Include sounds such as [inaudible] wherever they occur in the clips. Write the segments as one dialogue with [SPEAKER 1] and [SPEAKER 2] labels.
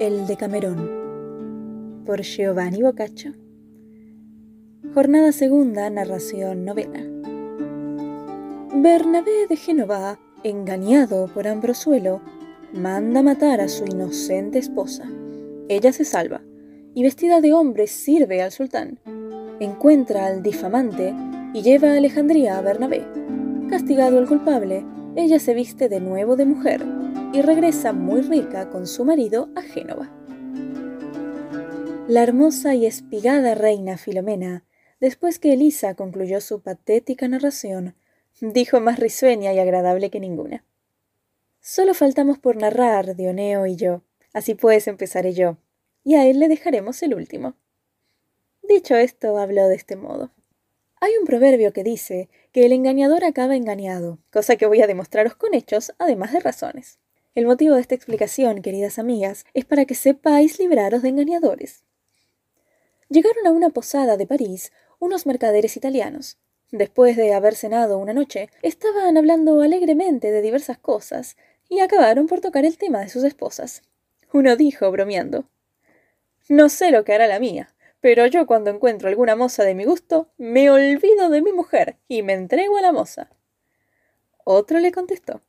[SPEAKER 1] El Decamerón por Giovanni Boccaccio. Jornada segunda, narración novena. Bernabé de Génova, engañado por Ambrosuelo, manda matar a su inocente esposa. Ella se salva y vestida de hombre sirve al sultán. Encuentra al difamante y lleva a Alejandría a Bernabé. Castigado el culpable, ella se viste de nuevo de mujer y regresa muy rica con su marido a Génova. La hermosa y espigada reina Filomena, después que Elisa concluyó su patética narración, dijo más risueña y agradable que ninguna. Solo faltamos por narrar, Dioneo y yo, así pues empezaré yo, y a él le dejaremos el último. Dicho esto, habló de este modo. Hay un proverbio que dice que el engañador acaba engañado, cosa que voy a demostraros con hechos, además de razones. El motivo de esta explicación, queridas amigas, es para que sepáis libraros de engañadores. Llegaron a una posada de París unos mercaderes italianos. Después de haber cenado una noche, estaban hablando alegremente de diversas cosas y acabaron por tocar el tema de sus esposas. Uno dijo, bromeando, No sé lo que hará la mía, pero yo cuando encuentro alguna moza de mi gusto, me olvido de mi mujer y me entrego a la moza. Otro le contestó,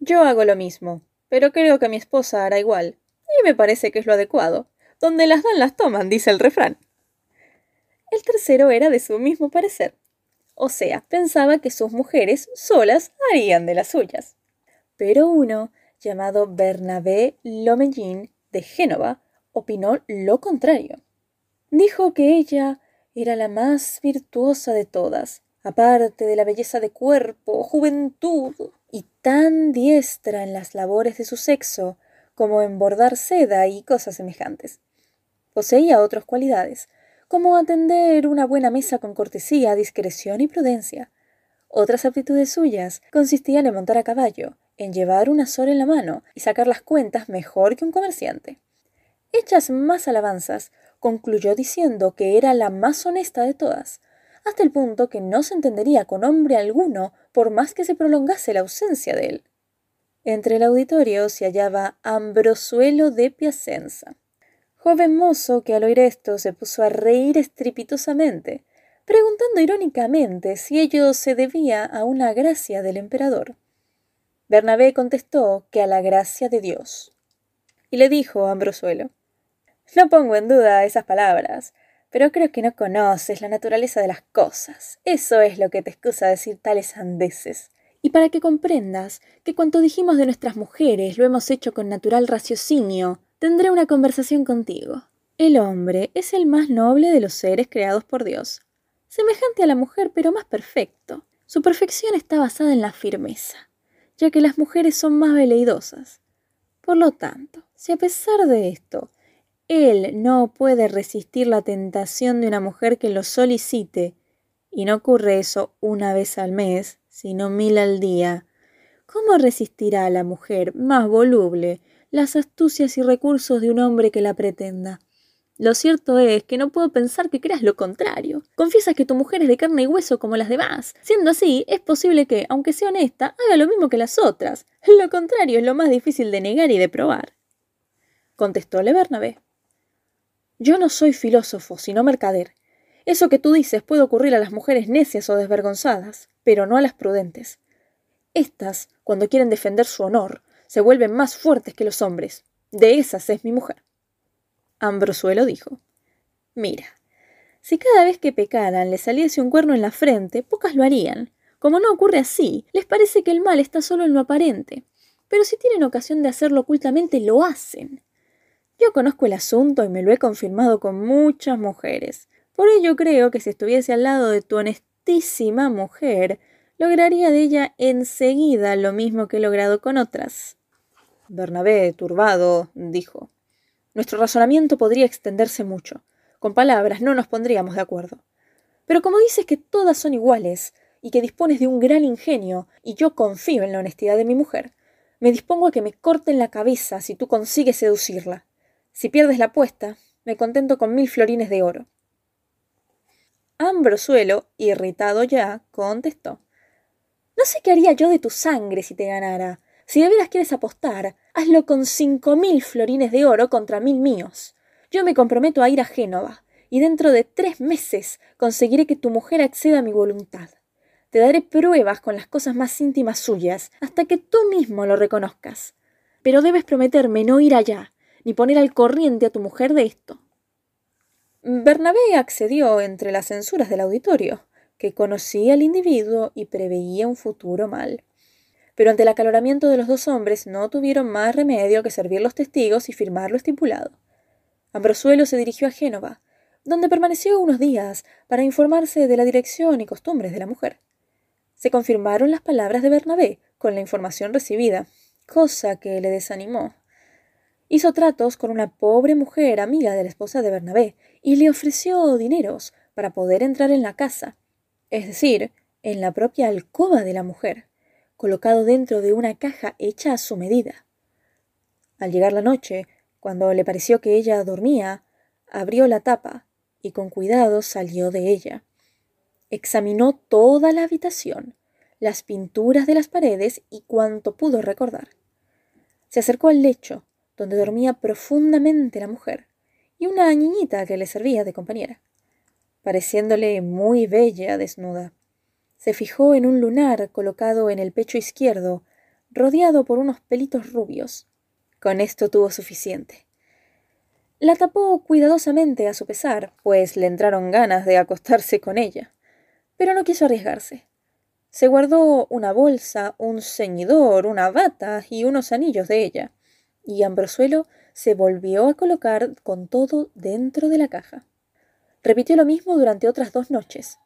[SPEAKER 1] Yo hago lo mismo, pero creo que mi esposa hará igual, y me parece que es lo adecuado. Donde las dan las toman, dice el refrán. El tercero era de su mismo parecer, o sea, pensaba que sus mujeres solas harían de las suyas. Pero uno, llamado Bernabé Lomellin de Génova, opinó lo contrario. Dijo que ella era la más virtuosa de todas, aparte de la belleza de cuerpo, juventud, y tan diestra en las labores de su sexo como en bordar seda y cosas semejantes. Poseía otras cualidades, como atender una buena mesa con cortesía, discreción y prudencia. Otras aptitudes suyas consistían en montar a caballo, en llevar una sola en la mano y sacar las cuentas mejor que un comerciante. Hechas más alabanzas, concluyó diciendo que era la más honesta de todas, hasta el punto que no se entendería con hombre alguno por más que se prolongase la ausencia de él. Entre el auditorio se hallaba Ambrosuelo de Piacenza, joven mozo que al oír esto se puso a reír estrepitosamente, preguntando irónicamente si ello se debía a una gracia del emperador. Bernabé contestó que a la gracia de Dios. Y le dijo Ambrosuelo No pongo en duda esas palabras, pero creo que no conoces la naturaleza de las cosas. Eso es lo que te excusa decir tales andeses. Y para que comprendas que cuanto dijimos de nuestras mujeres lo hemos hecho con natural raciocinio, tendré una conversación contigo. El hombre es el más noble de los seres creados por Dios, semejante a la mujer pero más perfecto. Su perfección está basada en la firmeza, ya que las mujeres son más veleidosas. Por lo tanto, si a pesar de esto él no puede resistir la tentación de una mujer que lo solicite, y no ocurre eso una vez al mes, sino mil al día. ¿Cómo resistirá a la mujer más voluble las astucias y recursos de un hombre que la pretenda? Lo cierto es que no puedo pensar que creas lo contrario. Confiesas que tu mujer es de carne y hueso como las demás. Siendo así, es posible que, aunque sea honesta, haga lo mismo que las otras. Lo contrario es lo más difícil de negar y de probar. Contestóle Bernabé. Yo no soy filósofo, sino mercader. Eso que tú dices puede ocurrir a las mujeres necias o desvergonzadas, pero no a las prudentes. Estas, cuando quieren defender su honor, se vuelven más fuertes que los hombres. De esas es mi mujer. Ambrosuelo dijo Mira, si cada vez que pecaran le saliese un cuerno en la frente, pocas lo harían. Como no ocurre así, les parece que el mal está solo en lo aparente. Pero si tienen ocasión de hacerlo ocultamente, lo hacen. Yo conozco el asunto y me lo he confirmado con muchas mujeres. Por ello creo que si estuviese al lado de tu honestísima mujer, lograría de ella enseguida lo mismo que he logrado con otras. Bernabé, turbado, dijo Nuestro razonamiento podría extenderse mucho. Con palabras no nos pondríamos de acuerdo. Pero como dices que todas son iguales, y que dispones de un gran ingenio, y yo confío en la honestidad de mi mujer, me dispongo a que me corten la cabeza si tú consigues seducirla. Si pierdes la apuesta, me contento con mil florines de oro. Ambrosuelo, irritado ya, contestó No sé qué haría yo de tu sangre si te ganara, Si de veras quieres apostar, hazlo con cinco mil florines de oro contra mil míos. Yo me comprometo a ir a Génova, y dentro de tres meses conseguiré que tu mujer acceda a mi voluntad. Te daré pruebas con las cosas más íntimas suyas, hasta que tú mismo lo reconozcas. Pero debes prometerme no ir allá, ni poner al corriente a tu mujer de esto. Bernabé accedió entre las censuras del auditorio, que conocía al individuo y preveía un futuro mal pero ante el acaloramiento de los dos hombres no tuvieron más remedio que servir los testigos y firmar lo estipulado. Ambrosuelo se dirigió a Génova, donde permaneció unos días para informarse de la dirección y costumbres de la mujer. Se confirmaron las palabras de Bernabé con la información recibida, cosa que le desanimó. Hizo tratos con una pobre mujer amiga de la esposa de Bernabé y le ofreció dineros para poder entrar en la casa, es decir, en la propia alcoba de la mujer colocado dentro de una caja hecha a su medida. Al llegar la noche, cuando le pareció que ella dormía, abrió la tapa y con cuidado salió de ella. Examinó toda la habitación, las pinturas de las paredes y cuanto pudo recordar. Se acercó al lecho, donde dormía profundamente la mujer, y una niñita que le servía de compañera, pareciéndole muy bella desnuda se fijó en un lunar colocado en el pecho izquierdo, rodeado por unos pelitos rubios. Con esto tuvo suficiente. La tapó cuidadosamente a su pesar, pues le entraron ganas de acostarse con ella. Pero no quiso arriesgarse. Se guardó una bolsa, un ceñidor, una bata y unos anillos de ella, y Ambrosuelo se volvió a colocar con todo dentro de la caja. Repitió lo mismo durante otras dos noches,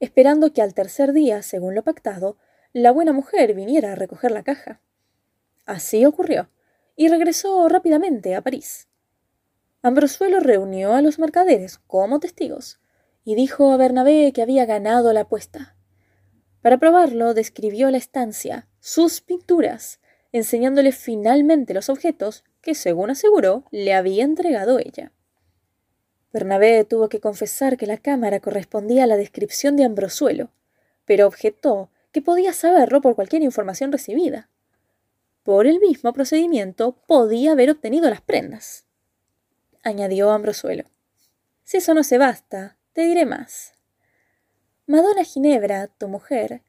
[SPEAKER 1] esperando que al tercer día, según lo pactado, la buena mujer viniera a recoger la caja. Así ocurrió, y regresó rápidamente a París. Ambrosuelo reunió a los mercaderes como testigos, y dijo a Bernabé que había ganado la apuesta. Para probarlo, describió la estancia, sus pinturas, enseñándole finalmente los objetos que, según aseguró, le había entregado ella. Bernabé tuvo que confesar que la cámara correspondía a la descripción de Ambrosuelo, pero objetó que podía saberlo por cualquier información recibida. Por el mismo procedimiento podía haber obtenido las prendas. Añadió Ambrosuelo. Si eso no se basta, te diré más. Madonna Ginebra, tu mujer,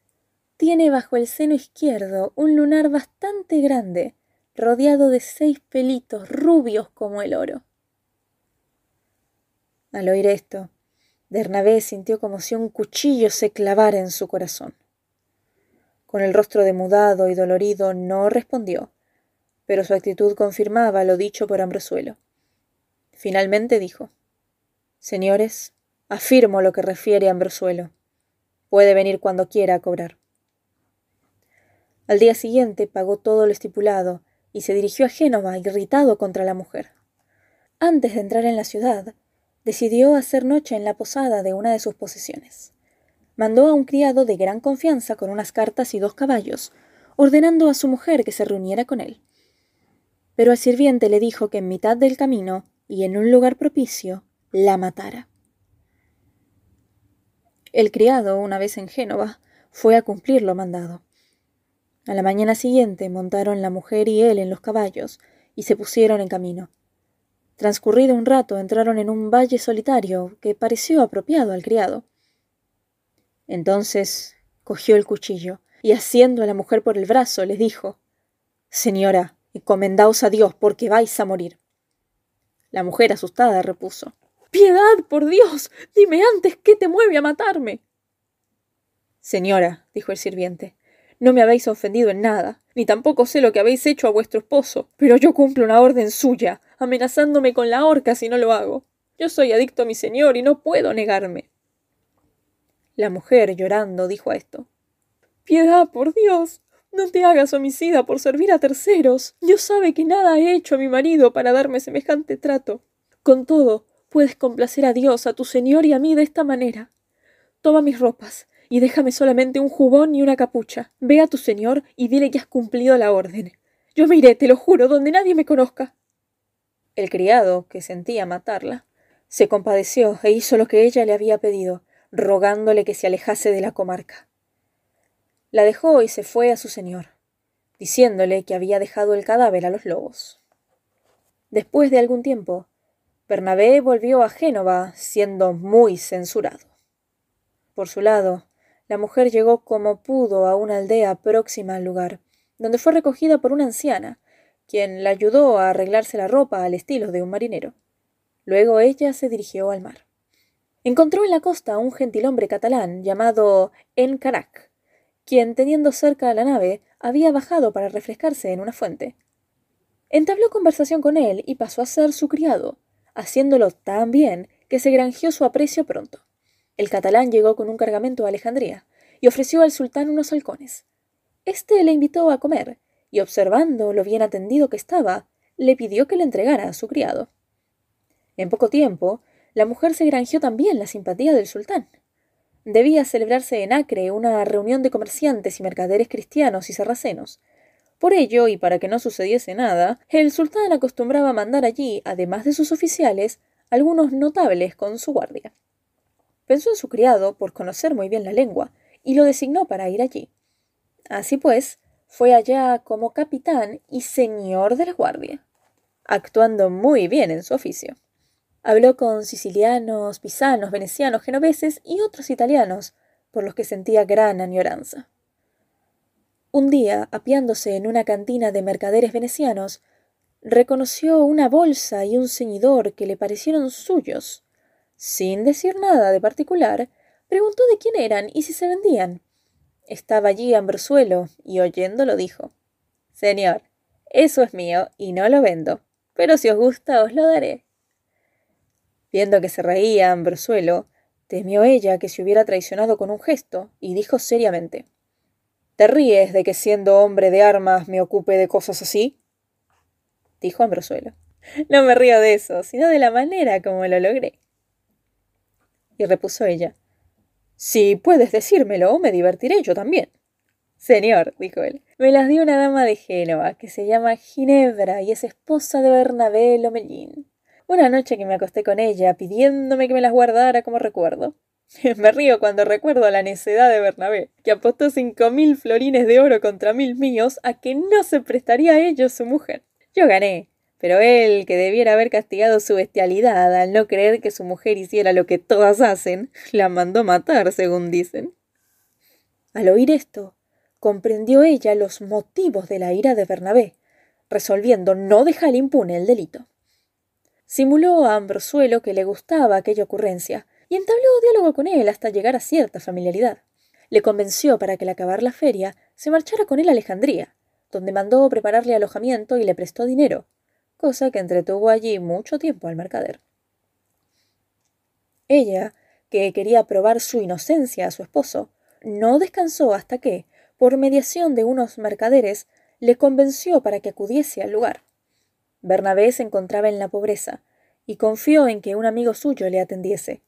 [SPEAKER 1] tiene bajo el seno izquierdo un lunar bastante grande, rodeado de seis pelitos rubios como el oro. Al oír esto, Bernabé sintió como si un cuchillo se clavara en su corazón. Con el rostro demudado y dolorido no respondió, pero su actitud confirmaba lo dicho por Ambrosuelo. Finalmente dijo Señores, afirmo lo que refiere Ambrosuelo. Puede venir cuando quiera a cobrar. Al día siguiente pagó todo lo estipulado y se dirigió a Génova irritado contra la mujer. Antes de entrar en la ciudad, decidió hacer noche en la posada de una de sus posesiones. Mandó a un criado de gran confianza con unas cartas y dos caballos, ordenando a su mujer que se reuniera con él. Pero al sirviente le dijo que en mitad del camino y en un lugar propicio la matara. El criado, una vez en Génova, fue a cumplir lo mandado. A la mañana siguiente montaron la mujer y él en los caballos y se pusieron en camino. Transcurrido un rato entraron en un valle solitario que pareció apropiado al criado. Entonces cogió el cuchillo y asiendo a la mujer por el brazo le dijo Señora, encomendaos a Dios porque vais a morir. La mujer asustada repuso Piedad, por Dios. Dime antes qué te mueve a matarme. Señora, dijo el sirviente, no me habéis ofendido en nada, ni tampoco sé lo que habéis hecho a vuestro esposo, pero yo cumplo una orden suya, amenazándome con la horca si no lo hago. Yo soy adicto a mi señor y no puedo negarme. La mujer, llorando, dijo a esto Piedad, por Dios. No te hagas homicida por servir a terceros. Dios sabe que nada he hecho a mi marido para darme semejante trato. Con todo, puedes complacer a Dios, a tu señor y a mí de esta manera. Toma mis ropas, y déjame solamente un jubón y una capucha. Ve a tu señor y dile que has cumplido la orden. Yo me iré, te lo juro, donde nadie me conozca. El criado, que sentía matarla, se compadeció e hizo lo que ella le había pedido, rogándole que se alejase de la comarca. La dejó y se fue a su señor, diciéndole que había dejado el cadáver a los lobos. Después de algún tiempo, Bernabé volvió a Génova, siendo muy censurado. Por su lado, la mujer llegó como pudo a una aldea próxima al lugar, donde fue recogida por una anciana, quien la ayudó a arreglarse la ropa al estilo de un marinero. Luego ella se dirigió al mar. Encontró en la costa a un gentilhombre catalán llamado Encarac, quien, teniendo cerca a la nave, había bajado para refrescarse en una fuente. Entabló conversación con él y pasó a ser su criado, haciéndolo tan bien que se granjeó su aprecio pronto. El catalán llegó con un cargamento a Alejandría y ofreció al sultán unos halcones. Este le invitó a comer y, observando lo bien atendido que estaba, le pidió que le entregara a su criado. En poco tiempo, la mujer se granjeó también la simpatía del sultán. Debía celebrarse en Acre una reunión de comerciantes y mercaderes cristianos y sarracenos. Por ello, y para que no sucediese nada, el sultán acostumbraba mandar allí, además de sus oficiales, algunos notables con su guardia. Pensó en su criado por conocer muy bien la lengua, y lo designó para ir allí. Así pues, fue allá como capitán y señor de la guardia, actuando muy bien en su oficio. Habló con sicilianos, pisanos, venecianos, genoveses y otros italianos, por los que sentía gran añoranza. Un día, apiándose en una cantina de mercaderes venecianos, reconoció una bolsa y un ceñidor que le parecieron suyos. Sin decir nada de particular, preguntó de quién eran y si se vendían. Estaba allí Ambrosuelo, y oyéndolo dijo Señor, eso es mío y no lo vendo, pero si os gusta os lo daré. Viendo que se reía Ambrosuelo, temió ella que se hubiera traicionado con un gesto, y dijo seriamente ¿Te ríes de que siendo hombre de armas me ocupe de cosas así? dijo Ambrosuelo. No me río de eso, sino de la manera como lo logré. Y repuso ella Si puedes decírmelo, me divertiré yo también. Señor, dijo él, me las dio una dama de Génova, que se llama Ginebra y es esposa de Bernabé Lomellín. Una noche que me acosté con ella, pidiéndome que me las guardara como recuerdo. [laughs] Me río cuando recuerdo la necedad de Bernabé, que apostó cinco mil florines de oro contra mil míos a que no se prestaría a ellos su mujer. Yo gané, pero él, que debiera haber castigado su bestialidad al no creer que su mujer hiciera lo que todas hacen, la mandó matar, según dicen. Al oír esto, comprendió ella los motivos de la ira de Bernabé, resolviendo no dejar impune el delito. Simuló a Ambrosuelo que le gustaba aquella ocurrencia, y entabló diálogo con él hasta llegar a cierta familiaridad. Le convenció para que al acabar la feria se marchara con él a Alejandría, donde mandó prepararle alojamiento y le prestó dinero, cosa que entretuvo allí mucho tiempo al mercader. Ella, que quería probar su inocencia a su esposo, no descansó hasta que, por mediación de unos mercaderes, le convenció para que acudiese al lugar. Bernabé se encontraba en la pobreza, y confió en que un amigo suyo le atendiese.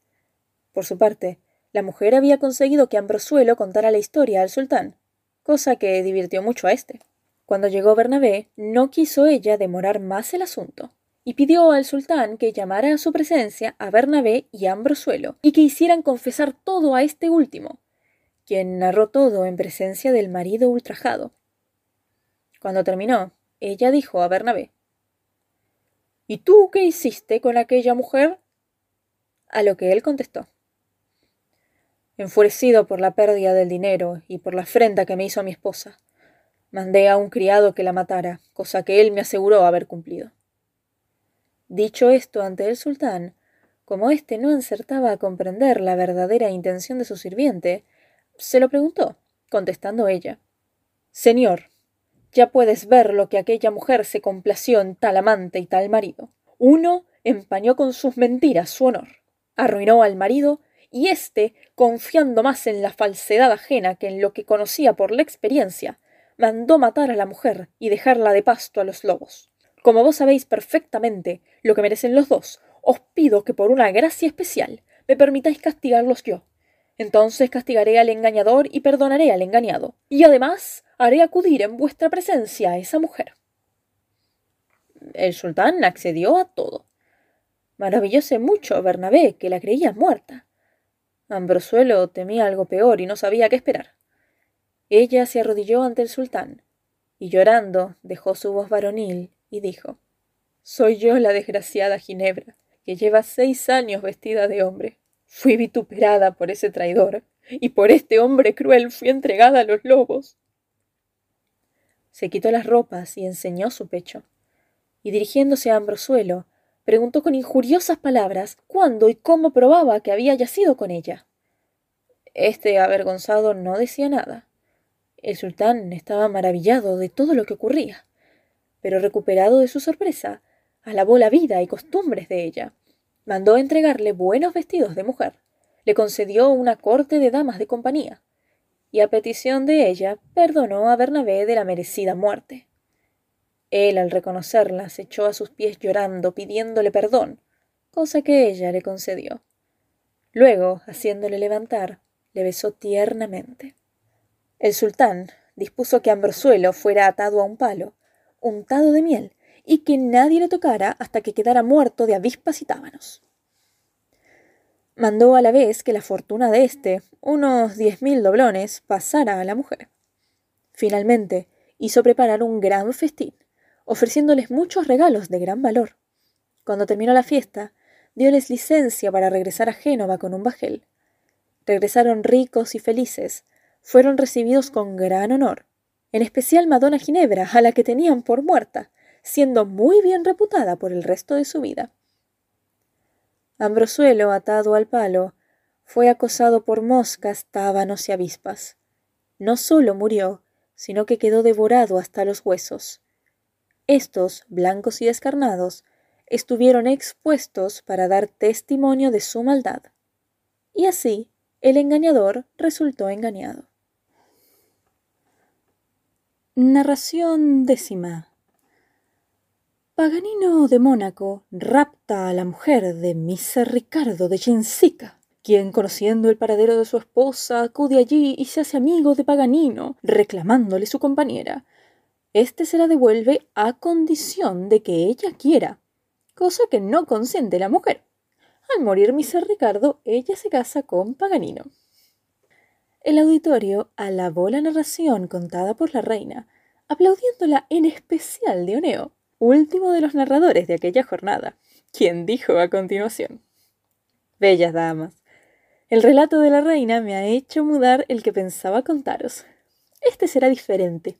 [SPEAKER 1] Por su parte, la mujer había conseguido que Ambrosuelo contara la historia al sultán, cosa que divirtió mucho a éste. Cuando llegó Bernabé, no quiso ella demorar más el asunto, y pidió al sultán que llamara a su presencia a Bernabé y a Ambrosuelo, y que hicieran confesar todo a este último, quien narró todo en presencia del marido ultrajado. Cuando terminó, ella dijo a Bernabé ¿Y tú qué hiciste con aquella mujer? A lo que él contestó. Enfurecido por la pérdida del dinero y por la afrenta que me hizo mi esposa, mandé a un criado que la matara, cosa que él me aseguró haber cumplido. Dicho esto ante el sultán, como éste no acertaba a comprender la verdadera intención de su sirviente, se lo preguntó, contestando ella. Señor, ya puedes ver lo que aquella mujer se complació en tal amante y tal marido. Uno empañó con sus mentiras su honor, arruinó al marido, y éste, confiando más en la falsedad ajena que en lo que conocía por la experiencia, mandó matar a la mujer y dejarla de pasto a los lobos. Como vos sabéis perfectamente lo que merecen los dos, os pido que por una gracia especial me permitáis castigarlos yo. Entonces castigaré al engañador y perdonaré al engañado. Y además haré acudir en vuestra presencia a esa mujer. El sultán accedió a todo. Maravillóse mucho Bernabé, que la creía muerta. Ambrosuelo temía algo peor y no sabía qué esperar. Ella se arrodilló ante el sultán, y llorando dejó su voz varonil y dijo Soy yo la desgraciada Ginebra, que lleva seis años vestida de hombre. Fui vituperada por ese traidor, y por este hombre cruel fui entregada a los lobos. Se quitó las ropas y enseñó su pecho, y dirigiéndose a Ambrosuelo, preguntó con injuriosas palabras cuándo y cómo probaba que había yacido con ella. Este avergonzado no decía nada. El sultán estaba maravillado de todo lo que ocurría, pero recuperado de su sorpresa, alabó la vida y costumbres de ella. Mandó entregarle buenos vestidos de mujer, le concedió una corte de damas de compañía, y a petición de ella perdonó a Bernabé de la merecida muerte. Él, al reconocerla, se echó a sus pies llorando, pidiéndole perdón, cosa que ella le concedió. Luego, haciéndole levantar, le besó tiernamente. El sultán dispuso que Ambrosuelo fuera atado a un palo, untado de miel, y que nadie le tocara hasta que quedara muerto de avispas y tábanos. Mandó a la vez que la fortuna de éste, unos diez mil doblones, pasara a la mujer. Finalmente, hizo preparar un gran festín, ofreciéndoles muchos regalos de gran valor. Cuando terminó la fiesta, dióles licencia para regresar a Génova con un bajel. Regresaron ricos y felices, fueron recibidos con gran honor, en especial Madonna Ginebra, a la que tenían por muerta, siendo muy bien reputada por el resto de su vida. Ambrosuelo, atado al palo, fue acosado por moscas, tábanos y avispas. No solo murió, sino que quedó devorado hasta los huesos. Estos, blancos y descarnados, estuvieron expuestos para dar testimonio de su maldad. Y así el engañador resultó engañado. Narración décima. Paganino de Mónaco rapta a la mujer de Miser Ricardo de Chinsica, quien, conociendo el paradero de su esposa, acude allí y se hace amigo de Paganino, reclamándole su compañera. Este se la devuelve a condición de que ella quiera, cosa que no consiente la mujer. Al morir Miser Ricardo, ella se casa con Paganino. El auditorio alabó la narración contada por la reina, aplaudiéndola en especial de Oneo, último de los narradores de aquella jornada, quien dijo a continuación Bellas damas, el relato de la reina me ha hecho mudar el que pensaba contaros. Este será diferente,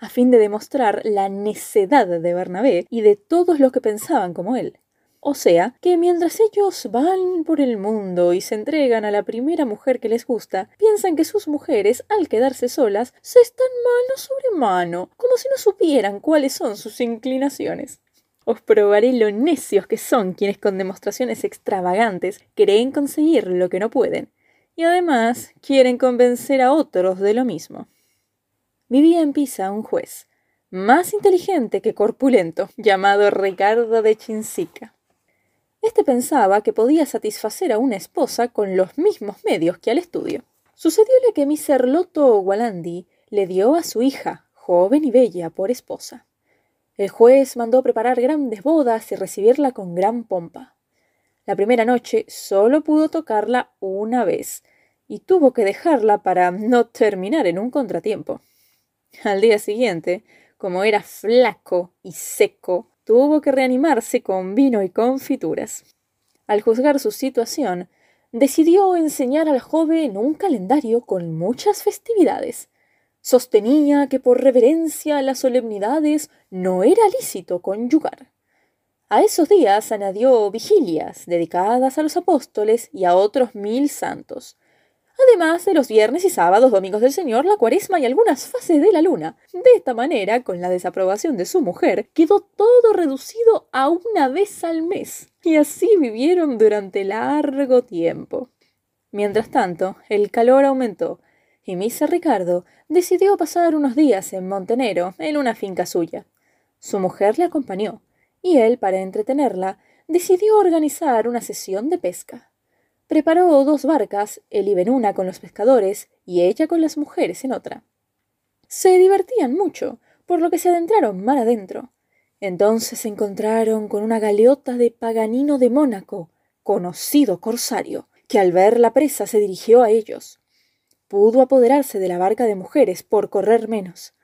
[SPEAKER 1] a fin de demostrar la necedad de Bernabé y de todos los que pensaban como él. O sea, que mientras ellos van por el mundo y se entregan a la primera mujer que les gusta, piensan que sus mujeres, al quedarse solas, se están mano sobre mano, como si no supieran cuáles son sus inclinaciones. Os probaré lo necios que son quienes con demostraciones extravagantes creen conseguir lo que no pueden, y además quieren convencer a otros de lo mismo. Vivía en Pisa un juez, más inteligente que corpulento, llamado Ricardo de Chinsica. Este pensaba que podía satisfacer a una esposa con los mismos medios que al estudio. Sucedióle que Miser Lotto Gualandi le dio a su hija, joven y bella, por esposa. El juez mandó preparar grandes bodas y recibirla con gran pompa. La primera noche solo pudo tocarla una vez, y tuvo que dejarla para no terminar en un contratiempo. Al día siguiente, como era flaco y seco, tuvo que reanimarse con vino y confituras. Al juzgar su situación, decidió enseñar al joven un calendario con muchas festividades. Sostenía que por reverencia a las solemnidades no era lícito conyugar. A esos días añadió vigilias dedicadas a los apóstoles y a otros mil santos, además de los viernes y sábados, domingos del Señor, la cuaresma y algunas fases de la luna. De esta manera, con la desaprobación de su mujer, quedó todo reducido a una vez al mes, y así vivieron durante largo tiempo. Mientras tanto, el calor aumentó, y Misa Ricardo decidió pasar unos días en Montenero, en una finca suya. Su mujer le acompañó, y él, para entretenerla, decidió organizar una sesión de pesca. Preparó dos barcas, él iba en una con los pescadores y ella con las mujeres en otra. Se divertían mucho, por lo que se adentraron mar adentro. Entonces se encontraron con una galeota de Paganino de Mónaco, conocido corsario, que al ver la presa se dirigió a ellos. Pudo apoderarse de la barca de mujeres por correr menos.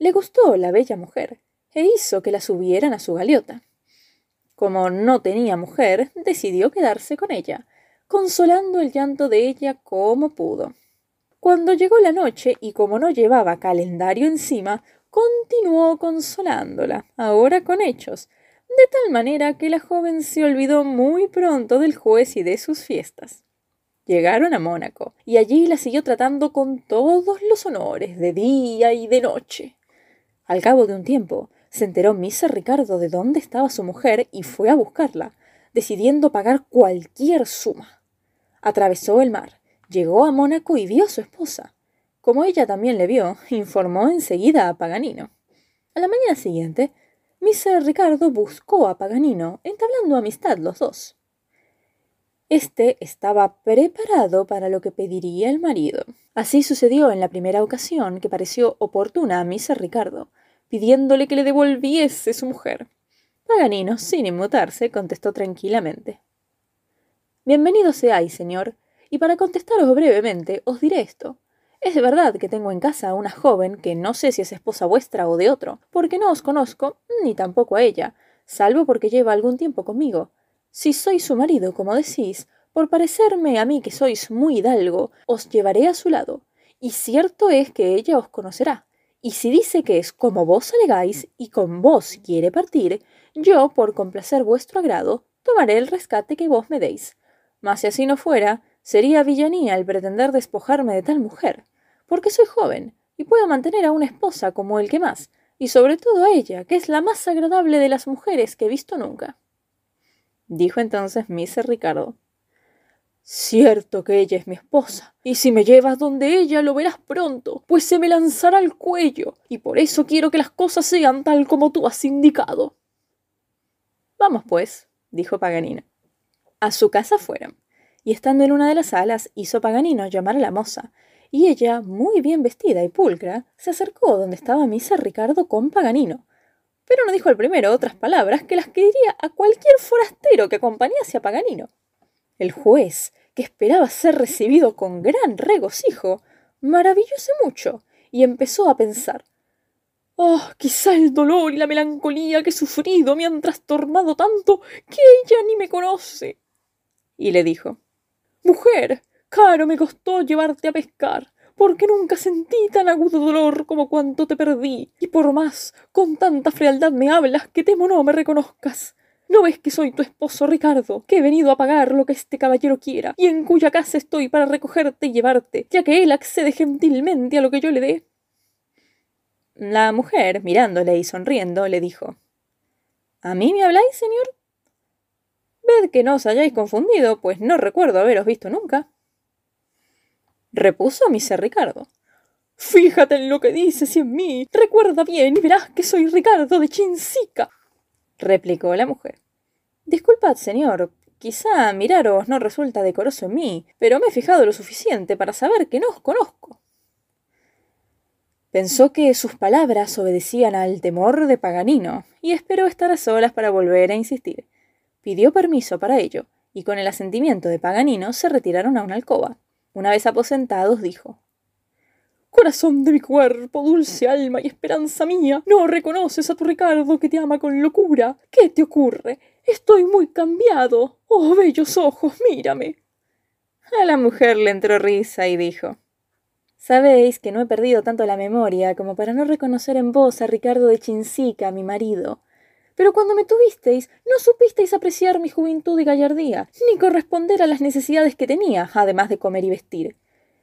[SPEAKER 1] le gustó la bella mujer, e hizo que la subieran a su galeota. Como no tenía mujer, decidió quedarse con ella, consolando el llanto de ella como pudo. Cuando llegó la noche y como no llevaba calendario encima, continuó consolándola, ahora con hechos, de tal manera que la joven se olvidó muy pronto del juez y de sus fiestas. Llegaron a Mónaco, y allí la siguió tratando con todos los honores, de día y de noche. Al cabo de un tiempo, se enteró Misa Ricardo de dónde estaba su mujer y fue a buscarla, decidiendo pagar cualquier suma. Atravesó el mar, llegó a Mónaco y vio a su esposa. Como ella también le vio, informó enseguida a Paganino. A la mañana siguiente, Mr. Ricardo buscó a Paganino, entablando amistad los dos. Este estaba preparado para lo que pediría el marido. Así sucedió en la primera ocasión que pareció oportuna a Mr. Ricardo, pidiéndole que le devolviese su mujer. Paganino, sin inmutarse, contestó tranquilamente. Bienvenido seáis, señor, y para contestaros brevemente os diré esto. Es verdad que tengo en casa a una joven que no sé si es esposa vuestra o de otro, porque no os conozco, ni tampoco a ella, salvo porque lleva algún tiempo conmigo. Si sois su marido, como decís, por parecerme a mí que sois muy hidalgo, os llevaré a su lado, y cierto es que ella os conocerá. Y si dice que es como vos alegáis y con vos quiere partir, yo, por complacer vuestro agrado, tomaré el rescate que vos me deis. Mas si así no fuera, sería villanía el pretender despojarme de tal mujer, porque soy joven y puedo mantener a una esposa como el que más, y sobre todo a ella, que es la más agradable de las mujeres que he visto nunca. Dijo entonces Mr. Ricardo. Cierto que ella es mi esposa, y si me llevas donde ella lo verás pronto, pues se me lanzará al cuello, y por eso quiero que las cosas sean tal como tú has indicado. Vamos, pues, dijo Paganino. A su casa fueron, y estando en una de las salas hizo Paganino llamar a la moza, y ella, muy bien vestida y pulcra, se acercó donde estaba misa Ricardo con Paganino, pero no dijo al primero otras palabras que las que diría a cualquier forastero que acompañase a Paganino. El juez, que esperaba ser recibido con gran regocijo, maravillóse mucho y empezó a pensar Oh, quizá el dolor y la melancolía que he sufrido me han trastornado tanto que ella ni me conoce. Y le dijo Mujer, caro me costó llevarte a pescar, porque nunca sentí tan agudo dolor como cuanto te perdí, y por más con tanta frialdad me hablas que temo no me reconozcas. ¿No ves que soy tu esposo Ricardo, que he venido a pagar lo que este caballero quiera, y en cuya casa estoy para recogerte y llevarte, ya que él accede gentilmente a lo que yo le dé? La mujer, mirándole y sonriendo, le dijo ¿A mí me habláis, señor? Que no os hayáis confundido, pues no recuerdo haberos visto nunca. Repuso Mr. Ricardo. Fíjate en lo que dices y en mí. Recuerda bien y verás que soy Ricardo de Chinsica replicó la mujer. Disculpad, señor. Quizá miraros no resulta decoroso en mí, pero me he fijado lo suficiente para saber que no os conozco. Pensó que sus palabras obedecían al temor de Paganino, y esperó estar a solas para volver a insistir. Pidió permiso para ello, y con el asentimiento de Paganino se retiraron a una alcoba. Una vez aposentados, dijo Corazón de mi cuerpo, dulce alma y esperanza mía, ¿no reconoces a tu Ricardo que te ama con locura? ¿Qué te ocurre? Estoy muy cambiado. Oh, bellos ojos, mírame. A la mujer le entró risa y dijo Sabéis que no he perdido tanto la memoria como para no reconocer en vos a Ricardo de Chinsica, mi marido. Pero cuando me tuvisteis, no supisteis apreciar mi juventud y gallardía, ni corresponder a las necesidades que tenía, además de comer y vestir.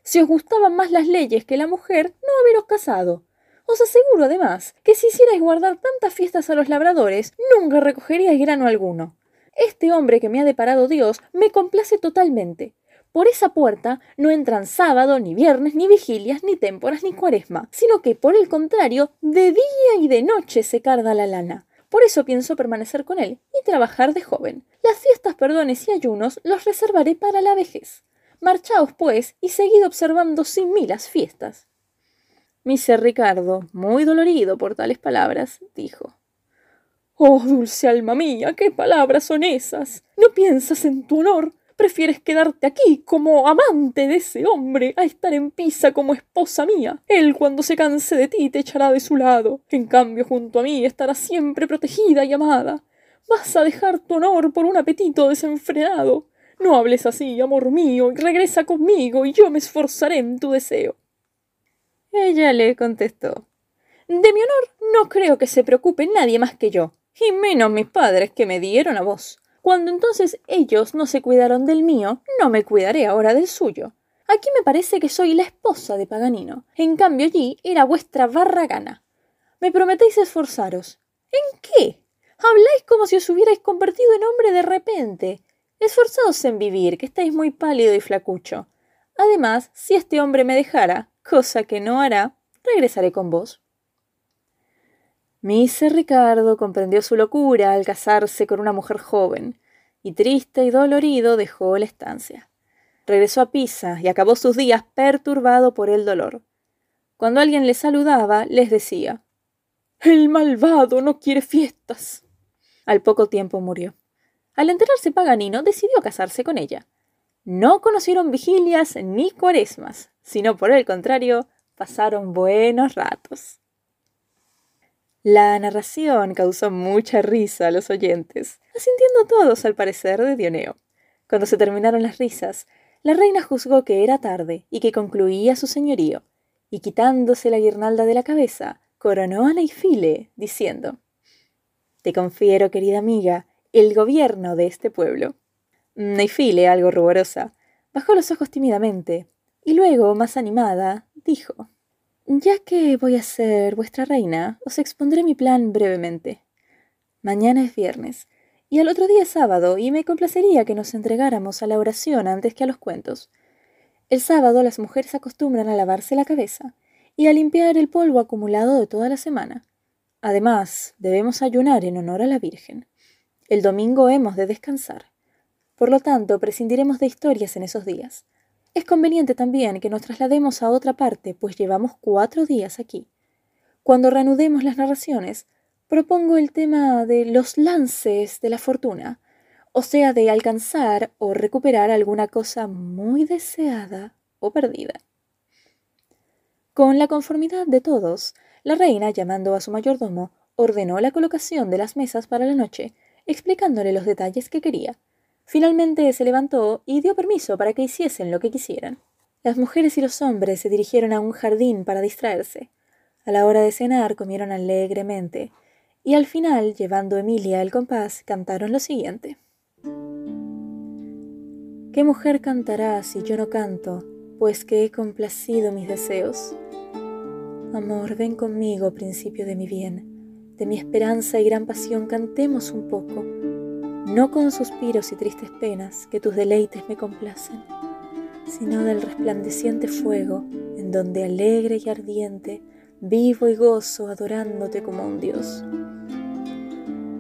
[SPEAKER 1] Si os gustaban más las leyes que la mujer, no haberos casado. Os aseguro, además, que si hicierais guardar tantas fiestas a los labradores, nunca recogeríais grano alguno. Este hombre que me ha deparado Dios me complace totalmente. Por esa puerta no entran sábado, ni viernes, ni vigilias, ni témporas, ni cuaresma, sino que, por el contrario, de día y de noche se carga la lana. Por eso pienso permanecer con él y trabajar de joven. Las fiestas, perdones y ayunos los reservaré para la vejez. Marchaos, pues, y seguid observando sin mí las fiestas. Mr. Ricardo, muy dolorido por tales palabras, dijo Oh, dulce alma mía, qué palabras son esas. ¿No piensas en tu honor?
[SPEAKER 2] Prefieres quedarte aquí como amante de ese hombre a estar en Pisa como esposa mía. Él cuando se canse de ti te echará de su lado. En cambio, junto a mí estarás siempre protegida y amada. Vas a dejar tu honor por un apetito desenfrenado. No hables así, amor mío, y regresa conmigo, y yo me esforzaré en tu deseo.
[SPEAKER 1] Ella le contestó
[SPEAKER 2] De mi honor no creo que se preocupe nadie más que yo, y menos mis padres que me dieron a vos. Cuando entonces ellos no se cuidaron del mío, no me cuidaré ahora del suyo. Aquí me parece que soy la esposa de Paganino. En cambio allí era vuestra barragana. Me prometéis esforzaros. ¿En qué? Habláis como si os hubierais convertido en hombre de repente. Esforzaos en vivir, que estáis muy pálido y flacucho. Además, si este hombre me dejara, cosa que no hará, regresaré con vos.
[SPEAKER 1] Mr. Ricardo comprendió su locura al casarse con una mujer joven, y triste y dolorido dejó la estancia. Regresó a Pisa y acabó sus días perturbado por el dolor. Cuando alguien le saludaba, les decía El malvado no quiere fiestas. Al poco tiempo murió. Al enterarse Paganino, decidió casarse con ella. No conocieron vigilias ni cuaresmas, sino por el contrario, pasaron buenos ratos. La narración causó mucha risa a los oyentes, asintiendo todos al parecer de Dioneo. Cuando se terminaron las risas, la reina juzgó que era tarde y que concluía su señorío, y quitándose la guirnalda de la cabeza, coronó a Neifile, diciendo Te confiero, querida amiga, el gobierno de este pueblo. Neifile, algo ruborosa, bajó los ojos tímidamente, y luego, más animada, dijo ya que voy a ser vuestra reina, os expondré mi plan brevemente. Mañana es viernes, y al otro día es sábado, y me complacería que nos entregáramos a la oración antes que a los cuentos. El sábado las mujeres acostumbran a lavarse la cabeza y a limpiar el polvo acumulado de toda la semana. Además, debemos ayunar en honor a la Virgen. El domingo hemos de descansar. Por lo tanto, prescindiremos de historias en esos días. Es conveniente también que nos traslademos a otra parte, pues llevamos cuatro días aquí. Cuando reanudemos las narraciones, propongo el tema de los lances de la fortuna, o sea, de alcanzar o recuperar alguna cosa muy deseada o perdida. Con la conformidad de todos, la reina, llamando a su mayordomo, ordenó la colocación de las mesas para la noche, explicándole los detalles que quería, Finalmente se levantó y dio permiso para que hiciesen lo que quisieran. Las mujeres y los hombres se dirigieron a un jardín para distraerse. A la hora de cenar comieron alegremente, y al final, llevando Emilia el compás, cantaron lo siguiente. ¿Qué mujer cantará si yo no canto, pues que he complacido mis deseos? Amor, ven conmigo, principio de mi bien, de mi esperanza y gran pasión cantemos un poco no con suspiros y tristes penas que tus deleites me complacen, sino del resplandeciente fuego en donde alegre y ardiente vivo y gozo adorándote como un Dios.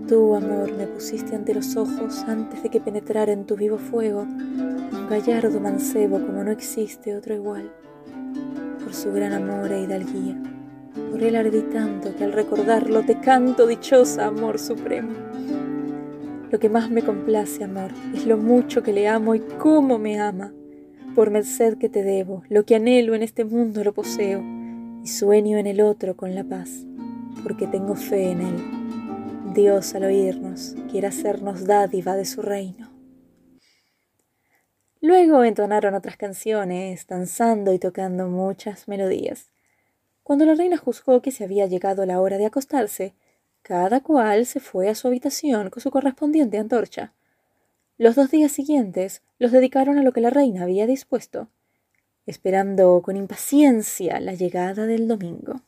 [SPEAKER 1] Tú, amor, me pusiste ante los ojos antes de que penetrara en tu vivo fuego un gallardo mancebo como no existe otro igual. Por su gran amor e hidalguía, por él ardí tanto que al recordarlo te canto dichosa amor supremo. Lo que más me complace, amor, es lo mucho que le amo y cómo me ama. Por merced que te debo, lo que anhelo en este mundo lo poseo, y sueño en el otro con la paz, porque tengo fe en él. Dios al oírnos quiere hacernos dádiva de su reino. Luego entonaron otras canciones, danzando y tocando muchas melodías. Cuando la reina juzgó que se había llegado la hora de acostarse, cada cual se fue a su habitación con su correspondiente antorcha. Los dos días siguientes los dedicaron a lo que la reina había dispuesto, esperando con impaciencia la llegada del domingo.